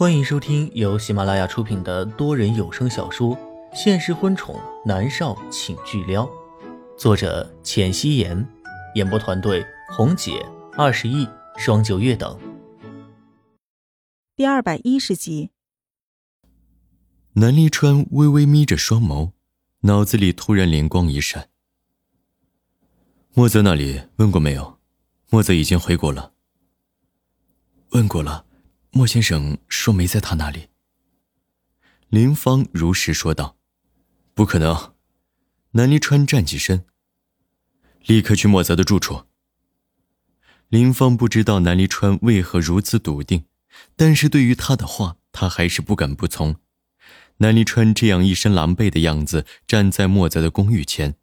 欢迎收听由喜马拉雅出品的多人有声小说《现实婚宠男少请巨撩》，作者：浅汐颜，演播团队：红姐、二十亿、双九月等。第二百一十集，南离川微微眯着双眸，脑子里突然灵光一闪。莫泽那里问过没有？莫泽已经回国了。问过了。莫先生说没在他那里。林芳如实说道：“不可能。”南离川站起身，立刻去莫泽的住处。林芳不知道南离川为何如此笃定，但是对于他的话，他还是不敢不从。南离川这样一身狼狈的样子，站在莫泽的公寓前，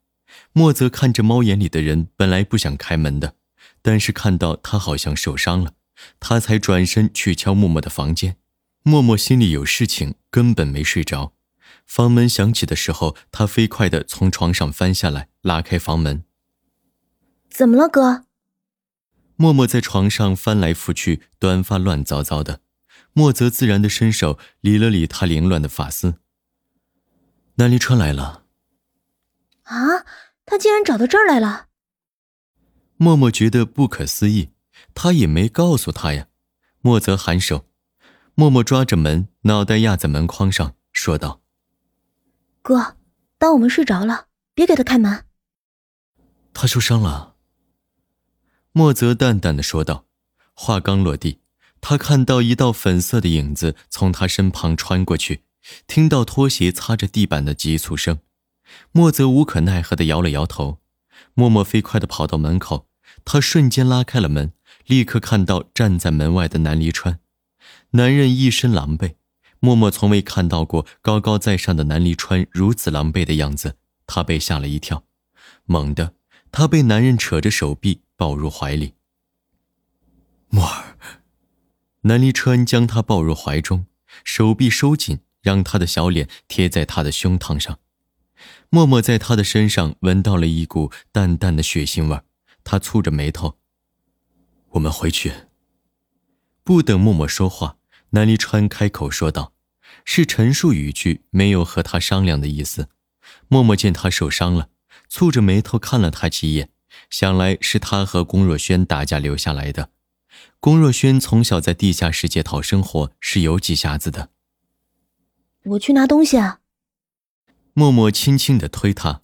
莫泽看着猫眼里的人，本来不想开门的，但是看到他好像受伤了。他才转身去敲默默的房间，默默心里有事情，根本没睡着。房门响起的时候，他飞快地从床上翻下来，拉开房门。怎么了，哥？默默在床上翻来覆去，短发乱糟糟的。莫泽自然地伸手理了理他凌乱的发丝。南离川来了。啊，他竟然找到这儿来了。默默觉得不可思议。他也没告诉他呀，莫泽颔首，默默抓着门，脑袋压在门框上，说道：“哥，当我们睡着了，别给他开门。”他受伤了。莫泽淡淡的说道。话刚落地，他看到一道粉色的影子从他身旁穿过去，听到拖鞋擦着地板的急促声，莫泽无可奈何的摇了摇头。默默飞快的跑到门口，他瞬间拉开了门。立刻看到站在门外的南离川，男人一身狼狈，默默从未看到过高高在上的南离川如此狼狈的样子，他被吓了一跳，猛地，他被男人扯着手臂抱入怀里。默儿，南离川将他抱入怀中，手臂收紧，让他的小脸贴在他的胸膛上，默默在他的身上闻到了一股淡淡的血腥味他蹙着眉头。我们回去。不等默默说话，南离川开口说道：“是陈述语句，没有和他商量的意思。”默默见他受伤了，蹙着眉头看了他几眼，想来是他和龚若轩打架留下来的。龚若轩从小在地下世界讨生活，是有几下子的。我去拿东西啊。默默轻轻的推他，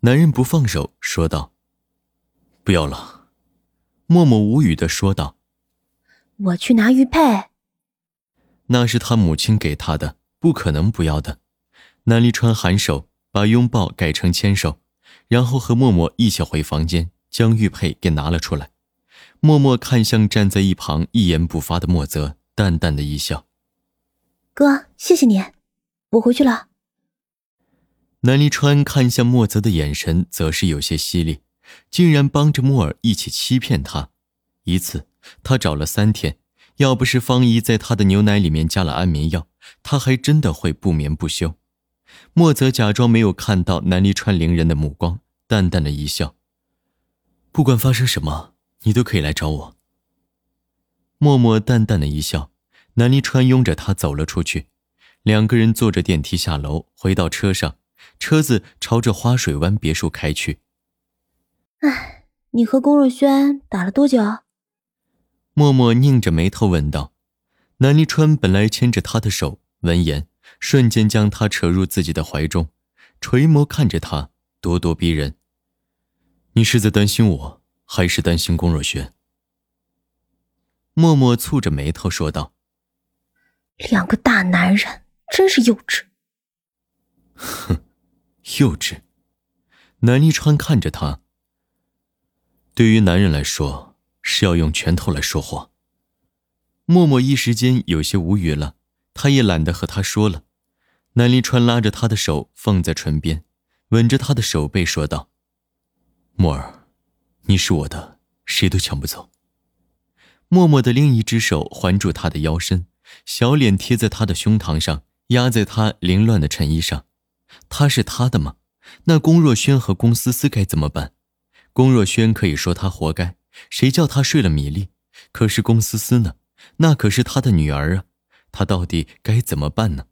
男人不放手，说道：“不要了。”默默无语的说道：“我去拿玉佩。”那是他母亲给他的，不可能不要的。南离川颔首，把拥抱改成牵手，然后和默默一起回房间，将玉佩给拿了出来。默默看向站在一旁一言不发的莫泽，淡淡的一笑：“哥，谢谢你，我回去了。”南离川看向莫泽的眼神，则是有些犀利。竟然帮着莫尔一起欺骗他，一次他找了三天，要不是方姨在他的牛奶里面加了安眠药，他还真的会不眠不休。莫泽假装没有看到南离川凌人的目光，淡淡的一笑：“不管发生什么，你都可以来找我。”默默淡淡的一笑，南离川拥着他走了出去，两个人坐着电梯下楼，回到车上，车子朝着花水湾别墅开去。哎，你和龚若轩打了多久？默默拧着眉头问道。南离川本来牵着他的手，闻言瞬间将他扯入自己的怀中，垂眸看着他，咄咄逼人。你是在担心我，还是担心龚若轩？默默蹙着眉头说道。两个大男人真是幼稚。哼，幼稚。南离川看着他。对于男人来说，是要用拳头来说话。默默一时间有些无语了，他也懒得和他说了。南离川拉着他的手放在唇边，吻着他的手背说道：“默儿，你是我的，谁都抢不走。”默默的另一只手环住他的腰身，小脸贴在他的胸膛上，压在他凌乱的衬衣上。他是他的吗？那龚若轩和龚思思该怎么办？龚若轩可以说他活该，谁叫他睡了米粒？可是龚思思呢？那可是他的女儿啊！他到底该怎么办呢？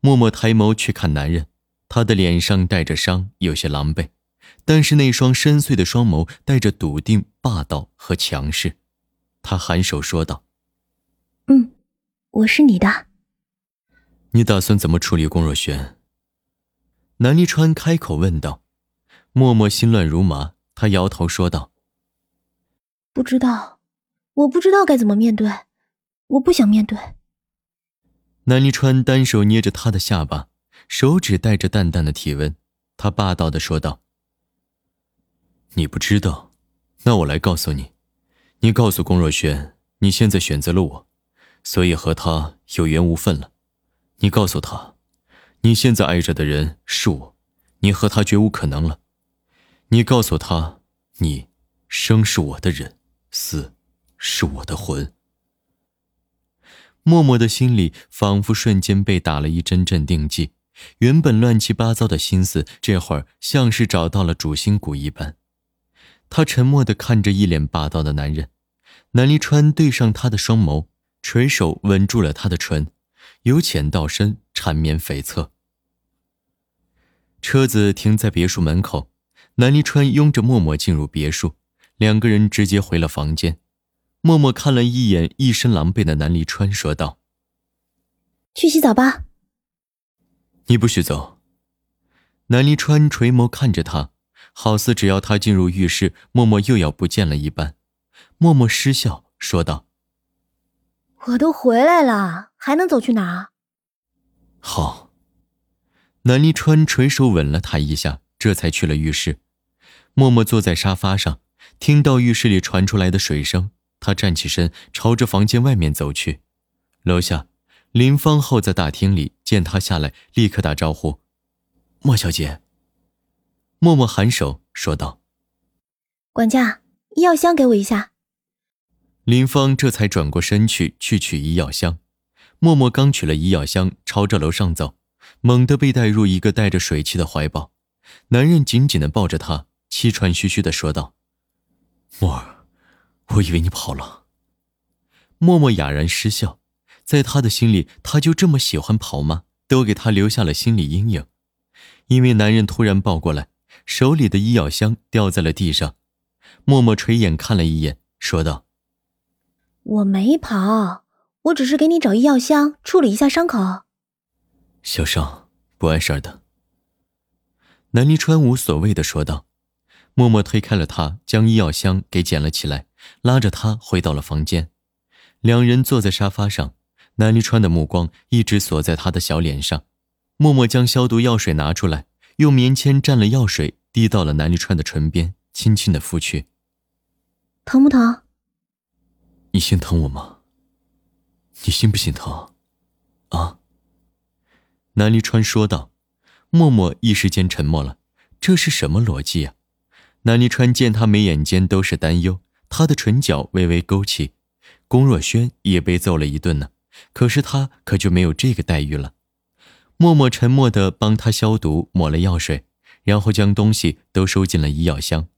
默默抬眸去看男人，他的脸上带着伤，有些狼狈，但是那双深邃的双眸带着笃定、霸道和强势。他颔首说道：“嗯，我是你的。”你打算怎么处理龚若轩？南离川开口问道。默默心乱如麻，他摇头说道：“不知道，我不知道该怎么面对，我不想面对。”南离川单手捏着他的下巴，手指带着淡淡的体温，他霸道的说道：“你不知道，那我来告诉你，你告诉龚若轩，你现在选择了我，所以和他有缘无分了。你告诉他，你现在爱着的人是我，你和他绝无可能了。”你告诉他，你生是我的人，死是我的魂。默默的心里仿佛瞬间被打了一针镇定剂，原本乱七八糟的心思，这会儿像是找到了主心骨一般。他沉默的看着一脸霸道的男人，南离川对上他的双眸，垂手吻住了他的唇，由浅到深，缠绵悱恻。车子停在别墅门口。南离川拥着默默进入别墅，两个人直接回了房间。默默看了一眼一身狼狈的南离川，说道：“去洗澡吧。”“你不许走。”南离川垂眸看着他，好似只要他进入浴室，默默又要不见了一般。默默失笑说道：“我都回来了，还能走去哪？”好。南离川垂手吻了他一下。这才去了浴室，默默坐在沙发上，听到浴室里传出来的水声，他站起身，朝着房间外面走去。楼下，林芳候在大厅里，见他下来，立刻打招呼：“莫小姐。”默默颔首说道：“管家，医药箱给我一下。”林芳这才转过身去去取医药箱。默默刚取了医药箱，朝着楼上走，猛地被带入一个带着水汽的怀抱。男人紧紧的抱着她，气喘吁吁的说道：“默儿，我以为你跑了。”默默哑然失笑，在他的心里，他就这么喜欢跑吗？都给他留下了心理阴影。因为男人突然抱过来，手里的医药箱掉在了地上。默默垂眼看了一眼，说道：“我没跑，我只是给你找医药箱，处理一下伤口。小伤，不碍事儿的。”南离川无所谓的说道，默默推开了他，将医药箱给捡了起来，拉着他回到了房间。两人坐在沙发上，南离川的目光一直锁在他的小脸上。默默将消毒药水拿出来，用棉签蘸了药水，滴到了南离川的唇边，轻轻的拂去。疼不疼？你心疼我吗？你心不心疼？啊？南离川说道。默默一时间沉默了，这是什么逻辑啊？南离川见他眉眼间都是担忧，他的唇角微微勾起。龚若轩也被揍了一顿呢，可是他可就没有这个待遇了。默默沉默的帮他消毒，抹了药水，然后将东西都收进了医药箱。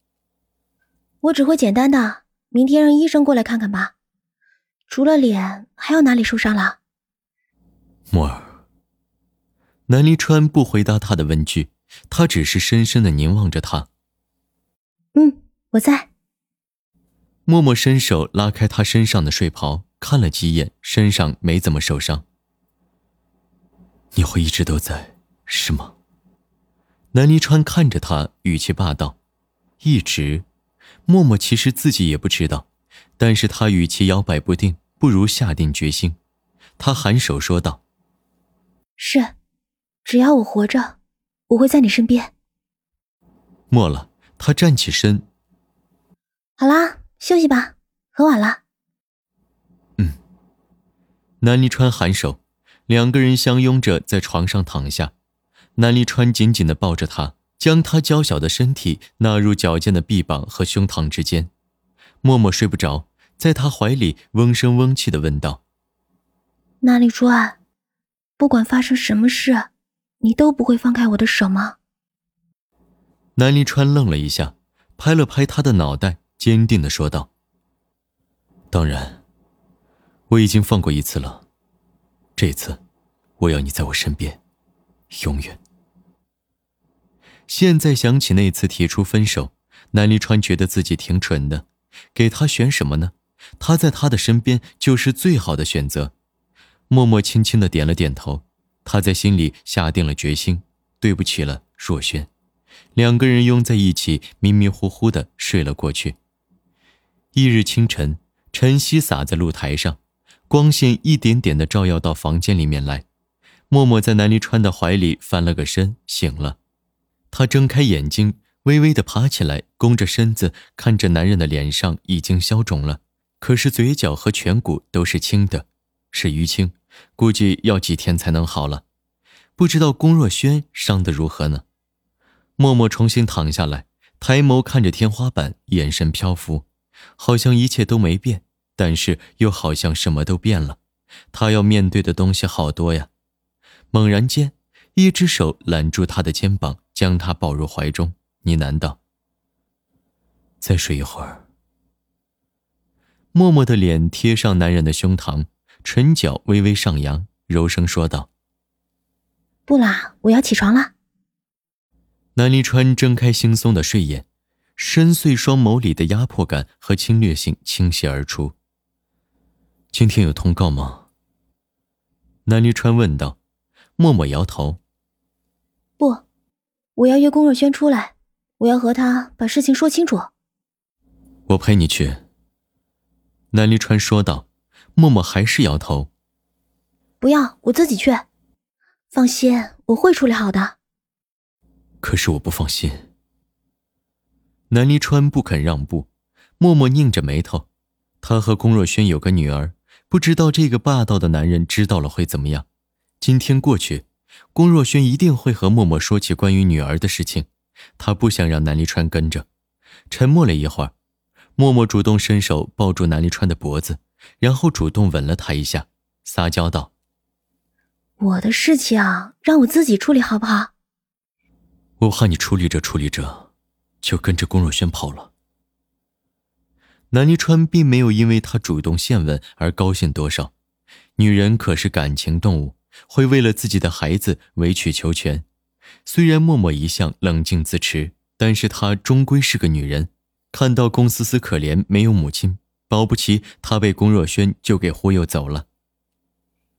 我只会简单的，明天让医生过来看看吧。除了脸，还有哪里受伤了？默儿。南离川不回答他的问句，他只是深深的凝望着他。嗯，我在。默默伸手拉开他身上的睡袍，看了几眼，身上没怎么受伤。你会一直都在，是吗？南离川看着他，语气霸道。一直，默默其实自己也不知道，但是他语气摇摆不定，不如下定决心。他颔首说道：“是。”只要我活着，我会在你身边。末了，他站起身。好啦，休息吧，很晚了。嗯。南离川颔首，两个人相拥着在床上躺下。南离川紧紧的抱着她，将她娇小的身体纳入矫健的臂膀和胸膛之间。默默睡不着，在他怀里嗡声嗡气的问道：“南离川，不管发生什么事。”你都不会放开我的手吗？南离川愣了一下，拍了拍他的脑袋，坚定的说道：“当然，我已经放过一次了。这次，我要你在我身边，永远。现在想起那次提出分手，南离川觉得自己挺蠢的，给他选什么呢？他在他的身边就是最好的选择。默默轻轻的点了点头，他在心里下定了决心，对不起了若轩。两个人拥在一起，迷迷糊糊的睡了过去。翌日清晨，晨曦洒在露台上，光线一点点的照耀到房间里面来。默默在南离川的怀里翻了个身，醒了。他睁开眼睛，微微的爬起来，弓着身子看着男人的脸上已经消肿了，可是嘴角和颧骨都是青的，是淤青，估计要几天才能好了。不知道龚若轩伤得如何呢？默默重新躺下来，抬眸看着天花板，眼神漂浮，好像一切都没变，但是又好像什么都变了。他要面对的东西好多呀！猛然间，一只手揽住他的肩膀，将他抱入怀中，呢喃道：“再睡一会儿。”默默的脸贴上男人的胸膛，唇角微微上扬，柔声说道：“不啦，我要起床了。”南离川睁开惺忪的睡眼，深邃双眸里的压迫感和侵略性倾泻而出。今天有通告吗？南离川问道。默默摇头。不，我要约龚若轩出来，我要和他把事情说清楚。我陪你去。南离川说道。默默还是摇头。不要，我自己去。放心，我会处理好的。可是我不放心。南离川不肯让步，默默拧着眉头。他和龚若轩有个女儿，不知道这个霸道的男人知道了会怎么样。今天过去，龚若轩一定会和默默说起关于女儿的事情。他不想让南离川跟着。沉默了一会儿，默默主动伸手抱住南离川的脖子，然后主动吻了他一下，撒娇道：“我的事情让我自己处理好不好？”我怕你处理着处理着，就跟着龚若轩跑了。南离川并没有因为他主动献吻而高兴多少，女人可是感情动物，会为了自己的孩子委曲求全。虽然默默一向冷静自持，但是她终归是个女人。看到龚思思可怜没有母亲，保不齐他被龚若轩就给忽悠走了。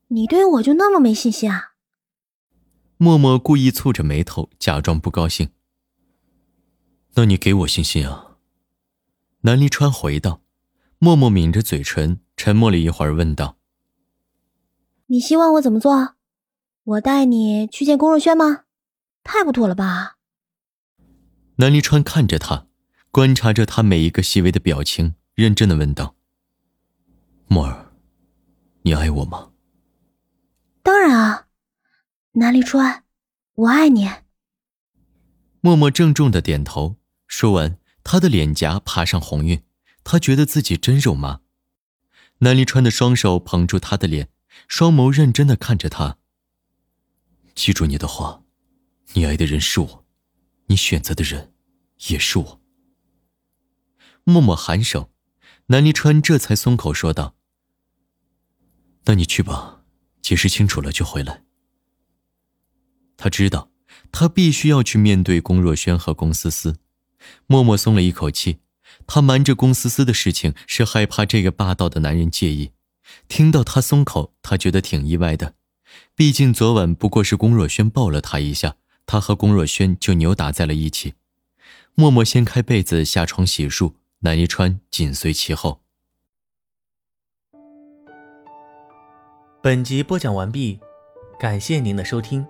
你对我就那么没信心啊？默默故意蹙着眉头，假装不高兴。那你给我信心啊？南离川回道。默默抿着嘴唇，沉默了一会儿，问道：“你希望我怎么做？我带你去见龚若轩吗？太不妥了吧？”南离川看着他，观察着他每一个细微的表情，认真的问道：“默儿，你爱我吗？”“当然啊。”南离川，我爱你。默默郑重的点头，说完，他的脸颊爬上红晕，他觉得自己真肉麻。南离川的双手捧住他的脸，双眸认真的看着他。记住你的话，你爱的人是我，你选择的人也是我。默默颔首，南离川这才松口说道：“那你去吧，解释清楚了就回来。”他知道，他必须要去面对龚若轩和龚思思。默默松了一口气，他瞒着龚思思的事情是害怕这个霸道的男人介意。听到他松口，他觉得挺意外的。毕竟昨晚不过是龚若轩抱了他一下，他和龚若轩就扭打在了一起。默默掀开被子下床洗漱，南一川紧随其后。本集播讲完毕，感谢您的收听。